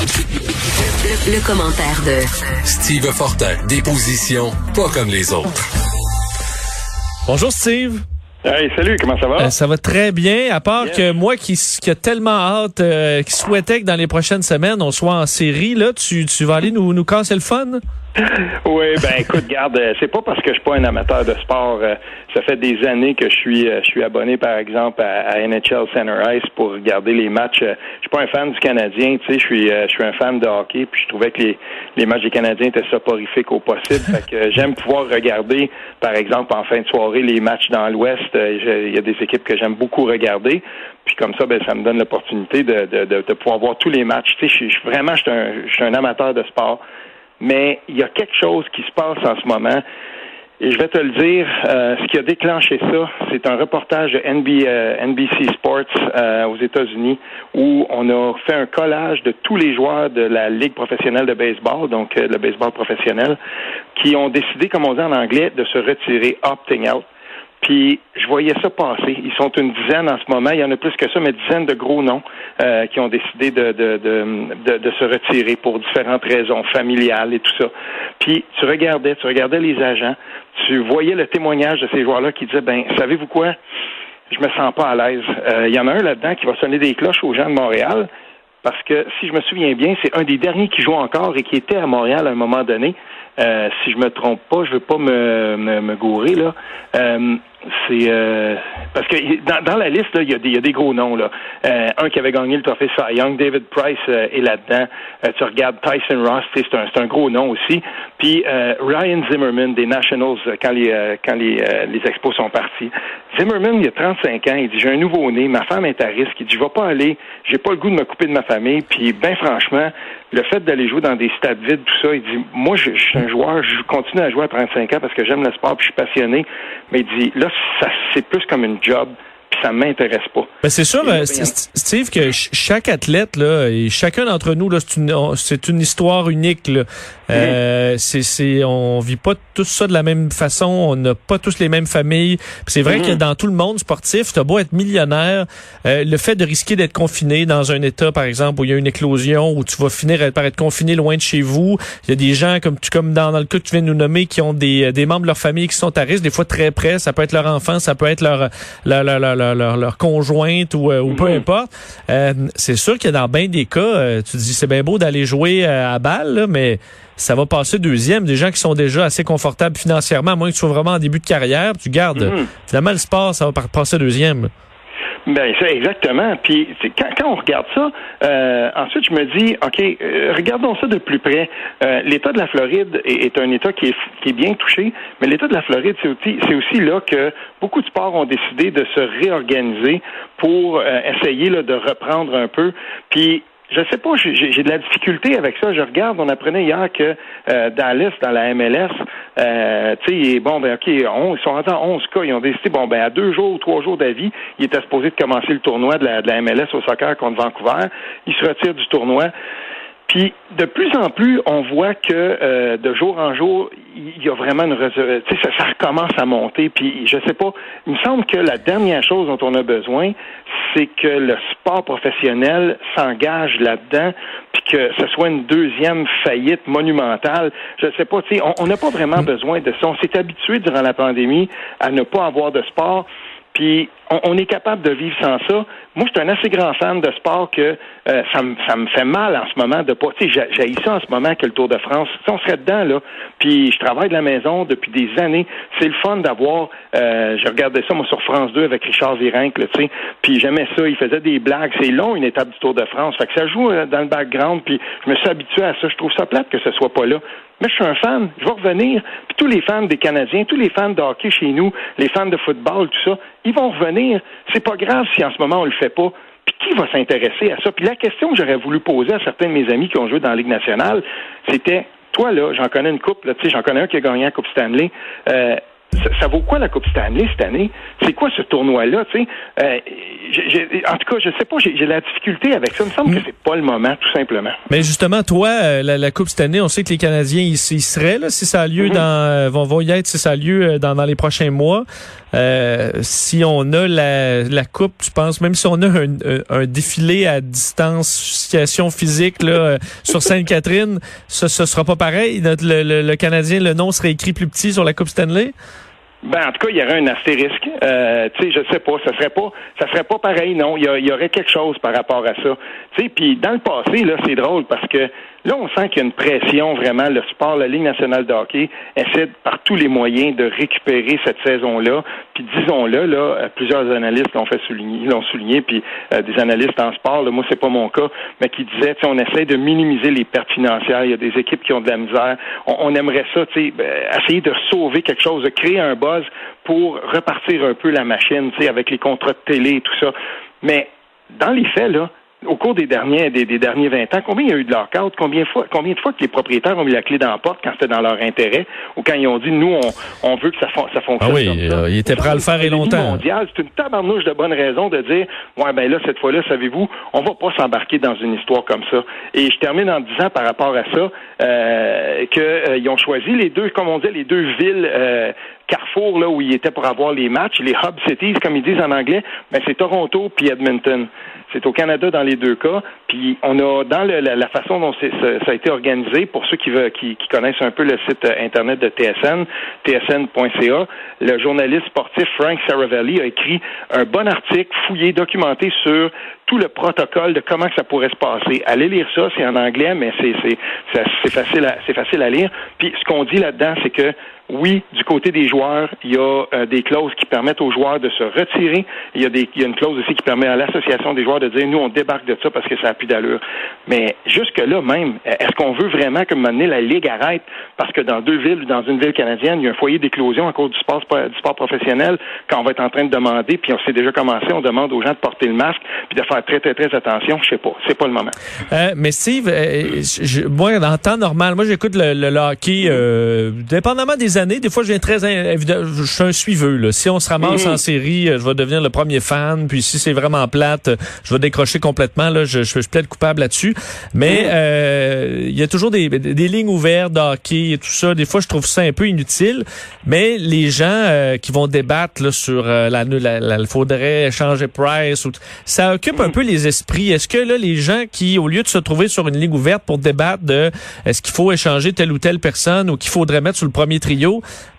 Le, commentaire de Steve Fortin, des positions pas comme les autres. Bonjour Steve. Hey, salut, comment ça va? Euh, ça va très bien, à part que moi qui, qui a tellement hâte, euh, qui souhaitait que dans les prochaines semaines, on soit en série, là, tu, tu vas aller nous, nous casser le fun? Oui, ben écoute, garde, euh, c'est pas parce que je suis pas un amateur de sport. Euh, ça fait des années que je suis, euh, je suis abonné, par exemple, à, NHL Center Ice pour regarder les matchs. Je suis pas un fan du Canadien, tu sais, je suis, je suis un fan de hockey, puis je trouvais que les, matchs des Canadiens étaient soporifiques au possible. fait que j'aime pouvoir regarder, par exemple, en fin de soirée, les matchs dans l'Ouest. Il y a des équipes que j'aime beaucoup regarder. Puis comme ça, ben, ça me donne l'opportunité de, pouvoir voir tous les matchs. Tu sais, je suis vraiment, je suis un amateur de sport mais il y a quelque chose qui se passe en ce moment. Et je vais te le dire, euh, ce qui a déclenché ça, c'est un reportage de NBC euh, Sports euh, aux États-Unis où on a fait un collage de tous les joueurs de la Ligue professionnelle de baseball, donc le baseball professionnel, qui ont décidé, comme on dit en anglais, de se retirer opting out. Puis je voyais ça passer. Ils sont une dizaine en ce moment. Il y en a plus que ça, mais dizaines de gros noms euh, qui ont décidé de, de, de, de, se retirer pour différentes raisons familiales et tout ça. Puis tu regardais, tu regardais les agents, tu voyais le témoignage de ces joueurs-là qui disaient, ben, savez-vous quoi? Je me sens pas à l'aise. Euh, il y en a un là-dedans qui va sonner des cloches aux gens de Montréal. Parce que si je me souviens bien, c'est un des derniers qui joue encore et qui était à Montréal à un moment donné. Euh, si je me trompe pas, je veux pas me, me, me gourer là. Euh, c'est euh, parce que dans, la liste, il y, a des, gros noms. Là. Euh, un qui avait gagné le trophée Cy Young, David Price euh, est là-dedans. tu regardes Tyson Ross, c'est un gros nom aussi. Puis Ryan Zimmerman des Nationals quand les quand les, les expos sont partis. Zimmerman, il a 35 ans, il dit j'ai un nouveau-né, ma femme est à risque, il dit je vais pas aller, j'ai pas le goût de me couper de ma famille. Puis ben franchement, le fait d'aller jouer dans des stades vides, tout ça, il dit moi je, suis un joueur, je continue à jouer à 35 ans parce que j'aime le sport, puis je suis passionné. Mais il dit là c'est plus comme une job ça m'intéresse pas. Ben c'est sûr, euh, Steve, que chaque athlète là, et chacun d'entre nous là, c'est une, histoire unique. Là. Euh, mm-hmm. c'est, on vit pas tous ça de la même façon, on n'a pas tous les mêmes familles. C'est vrai que mm-hmm. dans tout le monde sportif, t'as beau être millionnaire, euh, le fait de risquer d'être confiné dans un état, par exemple, où il y a une éclosion, où tu vas finir par être confiné loin de chez vous. Il y a des gens comme tu, comme dans, le cas que tu viens de nous nommer, qui ont des, des membres de leur famille qui sont à risque, des fois très près. Ça peut être leur enfant, ça peut être leur leur, leur, leur, leur, leur conjointe ou, euh, ou peu mm-hmm. importe. Euh, c'est sûr que dans bien des cas, tu dis c'est bien beau d'aller jouer à balle, mais ça va passer deuxième. Des gens qui sont déjà assez confortables financièrement, à moins que tu sois vraiment en début de carrière, tu gardes. Mhm. Finalement, le sport, ça va passer deuxième. Ben c'est exactement. Puis quand, quand, on regarde ça, euh, ensuite je me dis, ok, euh, regardons ça de plus près. Euh, L'État de la Floride est, un État qui est, qui est bien touché, mais l'État de la Floride, c'est aussi, c'est aussi là que beaucoup de sports ont décidé de se réorganiser pour essayer là, de reprendre un peu. Puis je sais pas, j'ai de la difficulté avec ça. Je regarde, on apprenait hier que euh, Dallas, dans la MLS, euh, tu sais, bon, ben, OK, ils sont rentrés en 11 cas. Ils ont décidé, bon, ben, à deux jours ou trois jours d'avis, ils étaient supposés de commencer le tournoi de la, de la MLS au soccer contre Vancouver. Ils se retirent du tournoi. Puis de plus en plus, on voit que euh, de jour en jour, il y a vraiment une résurrection. Ça, ça recommence à monter. Puis je sais pas, il me semble que la dernière chose dont on a besoin, c'est que le sport professionnel s'engage là-dedans, puis que ce soit une deuxième faillite monumentale. Je sais pas, tu sais, on n'a pas vraiment mm. besoin de ça. On s'est habitué durant la pandémie à ne pas avoir de sport. Puis on, est capable de vivre sans ça. Moi, je suis un assez grand fan de sport que euh, ça, me, ça me fait mal en ce moment de pas. Tu sais, j'ai ça en ce moment que le Tour de France. Si on serait dedans là. Puis je travaille de la maison depuis des années. C'est le fun d'avoir. Euh, je regardais ça moi sur France 2 avec Richard Virenque, tu sais. Puis j'aimais ça. Il faisait des blagues. C'est long une étape du Tour de France. Fait que ça joue euh, dans le background. Puis je me suis habitué à ça. Je trouve ça plate que ce soit pas là. Mais je suis un fan, je vais revenir. Puis tous les fans des Canadiens, tous les fans de hockey chez nous, les fans de football, tout ça, ils vont revenir. C'est pas grave si en ce moment on le fait pas. Puis qui va s'intéresser à ça? Puis la question que j'aurais voulu poser à certains de mes amis qui ont joué dans la Ligue nationale, c'était toi là, j'en connais une coupe, là, tu sais, j'en connais un qui a gagné la Coupe Stanley. Euh, ça, vaut quoi la Coupe Stanley cette année? C'est quoi ce tournoi-là? Tu sais, euh, en tout cas, je sais pas, j'ai la difficulté avec ça. Il me semble que mm. c'est pas le moment, tout simplement. Mais justement, toi, euh, la, Coupe Stanley, on sait que les Canadiens ils, seraient là si ça a lieu mm-hmm. dans vont, vont y être si ça a lieu dans, dans les prochains mois. si on a la, la coupe, tu penses, même si on a un, un défilé à distanciation physique là, sur Sainte-Catherine, ce, ce sera pas pareil? le, le, le Canadien, le nom serait écrit plus petit sur la Coupe Stanley? Ben, en tout cas, il y aurait un astérisque. Euh, tu sais, je sais pas, ça serait pas, ça serait pas pareil, non. Il y, aurait quelque chose par rapport à ça. Tu sais, puis dans le passé, là, c'est drôle parce que là, on sent qu'il y a une pression vraiment. Le sport, la Ligue nationale de hockey essaie par tous les moyens de récupérer cette saison-là. Puis disons-le, là, euh, plusieurs analystes l'ont fait souligner, l'ont souligné, puis euh, des analystes en sport, là, moi c'est pas mon cas, mais qui disaient, on essaie de minimiser les pertes financières. Il y a des équipes qui ont de la misère. On, aimerait ça, tu sais, ben, essayer de sauver quelque chose, de créer un buzz pour repartir un peu la machine, tu sais, avec les contrats de télé et tout ça. Mais dans les faits, là, au cours des derniers, des, derniers 20 ans, combien il y a eu de lockout? Combien de fois, combien de fois que les propriétaires ont mis la clé dans la porte quand c'était dans leur intérêt ou quand ils ont dit, nous, on, on veut que ça, ça fonctionne. Ah oui, euh, ils étaient prêts à le faire et longtemps. C'est une tabarnouche de bonnes raisons de dire, ouais, ben là, cette fois-là, savez-vous, on va pas s'embarquer dans une histoire comme ça. Et je termine en disant par rapport à ça, euh, qu'ils euh, ont choisi les deux, comme on dit, les deux villes, euh, Carrefour, là, où ils étaient pour avoir les matchs, les hub cities, comme ils disent en anglais, ben, c'est Toronto puis Edmonton. C'est au Canada dans les deux cas. Puis on a dans la, façon dont ça, a été organisé, pour ceux qui, connaissent un peu le site euh, internet de TSN, tsn.ca, le journaliste sportif Frank Saravelli a écrit un bon article fouillé, documenté sur tout le protocole de comment ça pourrait se passer. Allez lire ça, c'est en anglais, mais c'est facile à c'est facile à lire. Puis ce qu'on dit là-dedans, c'est que oui, du côté des joueurs, il y a euh, des clauses qui permettent aux joueurs de se retirer. Il y a, des, il y a une clause aussi qui permet à l'association des joueurs de dire nous, on débarque de ça parce que ça a plus d'allure. Mais jusque-là même, est-ce qu'on veut vraiment que mener la Ligue arrête? Parce que dans deux villes ou dans une ville canadienne, il y a un foyer d'éclosion à cause du sport, du sport professionnel quand on va être en train de demander, puis on s'est déjà commencé, on demande aux gens de porter le masque puis de faire très, très, très attention. Je sais pas. C'est pas le moment. Euh, mais Steve, euh, je, moi, temps normal, moi, j'écoute le, le, hockey, euh, dépendamment des années. Des fois, je viens très je suis un suiveux. Là. Si on se ramasse en série, euh, je vais devenir le premier fan. Puis si c'est vraiment plate, je vais décrocher complètement. Là, je, je, je plaide coupable là-dessus. Mais euh, il y a toujours des, des lignes ouvertes d'hockey et tout ça. Des fois, je trouve ça un peu inutile. Mais les gens euh, qui vont débattre là, sur la, la, faudrait changer Price, ou, ça occupe un peu les esprits. Est-ce que là, les gens qui, au lieu de se trouver sur une ligne ouverte pour débattre de est-ce qu'il faut échanger telle ou telle personne ou qu'il faudrait mettre sur le premier trio,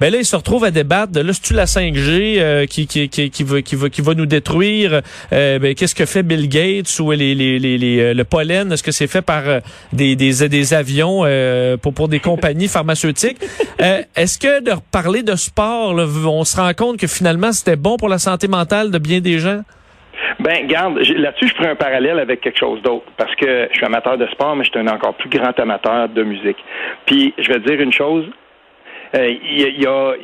ben là, ils se retrouvent à débattre de là, c'est-tu la 5G euh, qui, qui, qui, qui, va, qui, va, qui va nous détruire? Euh, ben, qu'est-ce que fait Bill Gates ou les, les, les, euh, le pollen? Est-ce que c'est fait par des, des, des avions pour, pour des compagnies pharmaceutiques? Est-ce que de parler de sport, on se rend compte que finalement, c'était bon pour la santé mentale de bien des gens? Ben, garde, là-dessus, je ferai un parallèle avec quelque chose d'autre. Parce que je suis amateur de sport, mais je suis un encore plus grand amateur de musique. Puis, je vais te dire une chose, euh, il y, a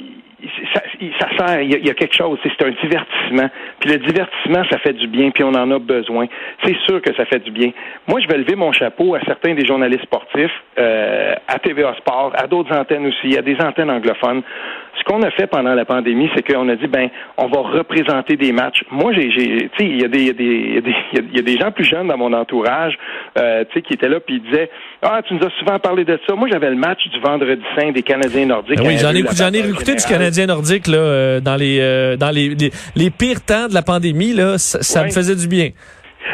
ça, sert, il y, a, quelque chose, c'est un divertissement. Puis le divertissement, ça fait du bien, puis on en a besoin. C'est sûr que ça fait du bien. Moi, je vais lever mon chapeau à certains des journalistes sportifs, euh, à TVA Sport, à d'autres antennes aussi, à des antennes anglophones. Ce qu'on a fait pendant la pandémie, c'est qu'on a dit, ben, on va représenter des matchs. Moi, j'ai, tu sais, il y, a des, y, des, y, a des gens plus jeunes dans mon entourage, euh, tu sais, qui étaient là, puis ils disaient, ah, tu nous as souvent parlé de ça. Moi, j'avais le match du vendredi saint des Canadiens nordiques. Ben oui, j'en ai, j'en ai écouté du Canadien nordique là, euh, dans les euh, dans les, les, pires temps de la pandémie là, ça, me faisait du bien.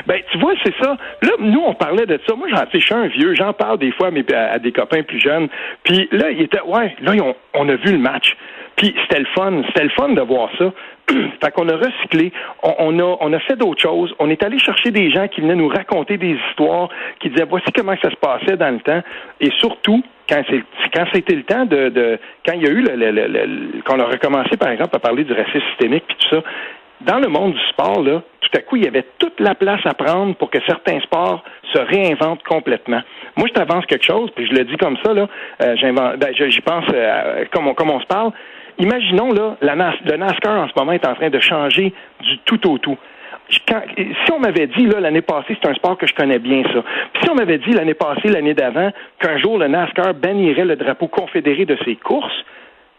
Ben, tu vois, c'est ça. Là, nous, on parlait de ça. Moi, j'en je suis un vieux, j'en parle des fois à, à, des copains plus jeunes. Puis là, il était, ouais, là, on, on a vu le match. Puis c'était le fun. C'était le fun de voir ça. fait qu'on a recyclé, on, a, on a fait d'autres choses. On est allé chercher des gens qui venaient nous raconter des histoires, qui disaient voici comment ça se passait dans le temps. Et surtout, quand quand c'était le temps de, de quand il y a eu le, le, le, qu'on a recommencé par exemple à parler du racisme systémique puis tout ça, dans le monde du sport là, tout à coup il y avait toute la place à prendre pour que certains sports se réinventent complètement. Moi je t'avance quelque chose puis je le dis comme ça là, euh, j'invente, ben, j'y pense euh, comme on comme on se parle. Imaginons là, la le NASCAR en ce moment est en train de changer du tout au tout. si on m'avait dit là l'année passée, c'est un sport que je connais bien ça. Si on m'avait dit l'année passée, l'année d'avant, qu'un jour le NASCAR bannirait le drapeau confédéré de ses courses,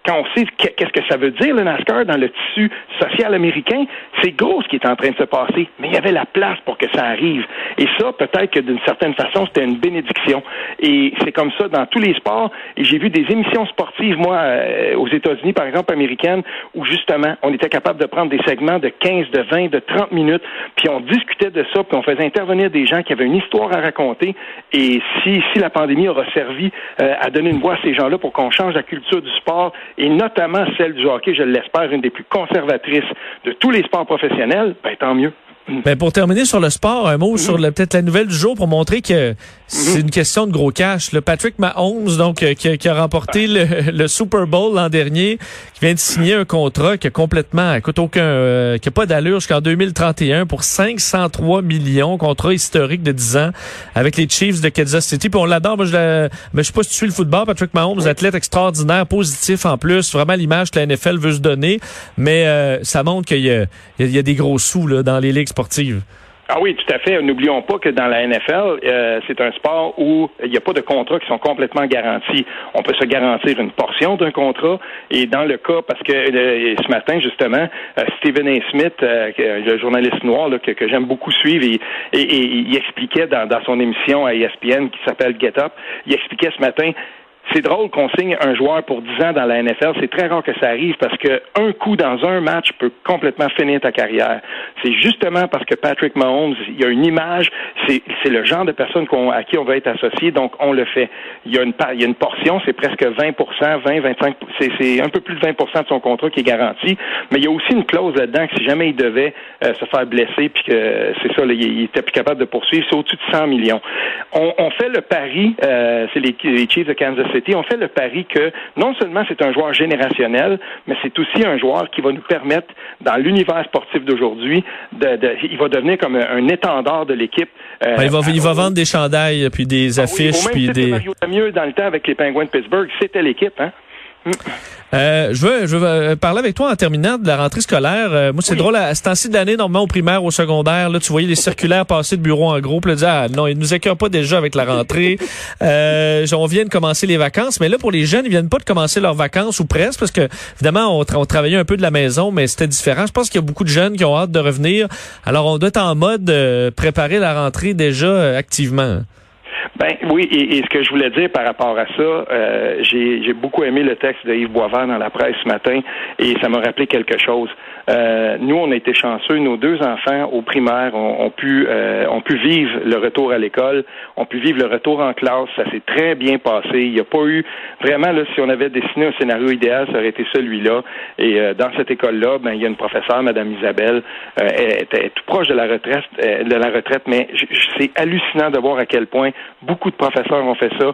quand on sait qu'est-ce que ça veut dire le NASCAR dans le tissu social américain, c'est gros ce qui est en train de se passer, mais il y avait la place pour que ça arrive. Et ça, peut-être que d'une certaine façon, c'était une bénédiction. Et c'est comme ça dans tous les sports. Et j'ai vu des émissions sportives, moi, euh, aux États-Unis, par exemple, américaines, où justement, on était capable de prendre des segments de 15, de 20, de 30 minutes, puis on discutait de ça, puis on faisait intervenir des gens qui avaient une histoire à raconter. Et si, si la pandémie aura servi euh, à donner une voix à ces gens-là pour qu'on change la culture du sport, et notamment celle du hockey, je l'espère, une des plus conservatrices de tous les sports professionnels, ben tant mieux. Ben pour terminer sur le sport, un mot sur peut-être la nouvelle du jour pour montrer que c'est une question de gros cash. Le Patrick Mahomes, donc, euh, qui, a, remporté le, Super Bowl l'an dernier, qui vient de signer un contrat qui a complètement, écoute, aucun, euh, qui a pas d'allure jusqu'en 2031 pour 503 millions, contrat historique de 10 ans avec les Chiefs de Kansas City. Puis on l'adore. Moi, je, mais je sais pas si tu suis le football. Patrick Mahomes, athlète extraordinaire, positif en plus, vraiment l'image que la NFL veut se donner. Mais euh, ça montre qu'il y, y, a des gros sous là, dans les ligues sportives. Ah oui, tout à fait. N'oublions pas que dans la NFL, euh, c'est un sport où il n'y a pas de contrats qui sont complètement garantis. On peut se garantir une portion d'un contrat. Et dans le cas, parce que euh, ce matin, justement, euh, Stephen A. Smith, le journaliste noir que, j'aime beaucoup suivre, et, il expliquait dans son émission à ESPN qui s'appelle Get Up, il expliquait ce matin c'est drôle qu'on signe un joueur pour 10 ans dans la NFL. C'est très rare que ça arrive parce que un coup dans un match peut complètement finir ta carrière. C'est justement parce que Patrick Mahomes, il y a une image, c'est, le genre de personne à qui on va être associé, donc on le fait. Il y a une, il y a une portion, c'est presque 20% 20, 25% c'est, un peu plus de 20% de son contrat qui est garanti, mais il y a aussi une clause là-dedans que si jamais il devait euh, se faire blesser, puis que c'est ça, il, était plus capable de poursuivre, c'est au-dessus de 100 millions. On, fait le pari, euh, c'est les, les Chiefs de Kansas City, on fait le pari que non seulement c'est un joueur générationnel, mais c'est aussi un joueur qui va nous permettre, dans l'univers sportif d'aujourd'hui, de, il va devenir comme un, étendard de l'équipe. Euh, il, va, il va vendre des chandails, puis des ah affiches, puis des... Mario mieux dans le temps avec les Penguins de Pittsburgh, c'était l'équipe, hein? Euh, je veux, je veux euh, parler avec toi en terminant de la rentrée scolaire. Euh, moi, c'est drôle, à ce temps-ci de l'année, normalement au primaire, au secondaire, là, tu voyais les circulaires passer de bureau en groupe, là, dire, ah, non, ils nous écœurent pas déjà avec la rentrée. euh, on vient de commencer les vacances, mais là, pour les jeunes, ils viennent pas de commencer leurs vacances ou presque, parce que, évidemment, on, on travaillait un peu de la maison, mais c'était différent. Je pense qu'il y a beaucoup de jeunes qui ont hâte de revenir. Alors, on doit être en mode préparer la rentrée déjà activement. Ben oui, et, ce que je voulais dire par rapport à ça, euh, j'ai beaucoup aimé le texte de Yves Boisvert dans la presse ce matin et ça m'a rappelé quelque chose. Euh, nous, on a été chanceux. Nos deux enfants au primaire ont, pu euh, ont pu vivre le retour à l'école, ont pu vivre le retour en classe. Ça s'est très bien passé. Il n'y a pas eu vraiment là, si on avait dessiné un scénario idéal, ça aurait été celui-là. Et euh, dans cette école-là, ben il y a une professeure, Madame Isabelle, euh, elle était tout proche de la retraite, de la retraite. Mais c'est hallucinant de voir à quel point beaucoup de professeurs ont fait ça.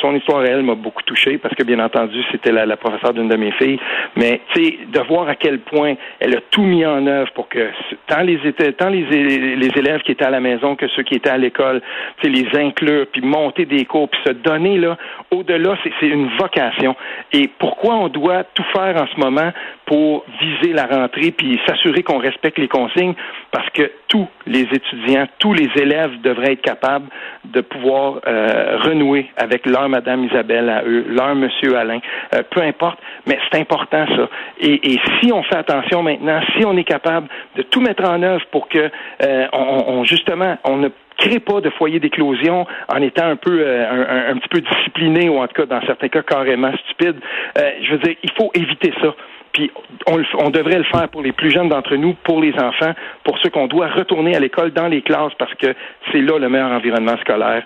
Son histoire, elle, m'a beaucoup touché parce que bien entendu, c'était la, professeure d'une de mes filles. Mais tu sais, de voir à quel point elle a tout mis en œuvre pour que tant les, les, élèves qui étaient à la maison que ceux qui étaient à l'école, les inclure, puis monter des cours, puis se donner là au-delà, c'est une vocation. Et pourquoi on doit tout faire en ce moment pour viser la rentrée puis s'assurer qu'on respecte les consignes? Parce que tous les étudiants, tous les élèves devraient être capables de pouvoir euh, renouer avec leur Madame Isabelle à eux, leur Monsieur Alain, euh, peu importe, mais c'est important ça. Et, et si on fait attention maintenant, si on est capable de tout mettre en œuvre pour que euh, on, justement on ne crée pas de foyer d'éclosion en étant un peu euh, un, petit peu discipliné ou en tout cas dans certains cas carrément stupide. Euh, je veux dire, il faut éviter ça. Puis on, devrait le faire pour les plus jeunes d'entre nous, pour les enfants, pour ceux qu'on doit retourner à l'école dans les classes parce que c'est là le meilleur environnement scolaire.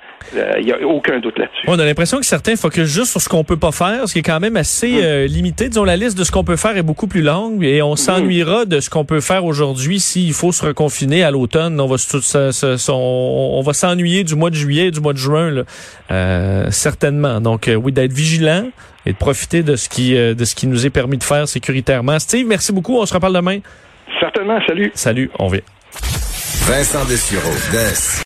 Il n'y a aucun doute là-dessus. On a l'impression que certains focusent juste sur ce qu'on peut pas faire, ce qui est quand même assez hum. euh, limité. Disons, la liste de ce qu'on peut faire est beaucoup plus longue et on hum. s'ennuiera de ce qu'on peut faire aujourd'hui s'il faut se reconfiner à l'automne. On va on, va s'ennuyer du mois de juillet, du mois de juin, là. Euh, certainement. Donc euh, oui, d'être vigilant et de profiter de ce qui de ce qui nous est permis de faire sécuritairement. Steve, merci beaucoup. On se reparle demain. Certainement. Salut. Salut. On vient. Vincent Dessureau. Des.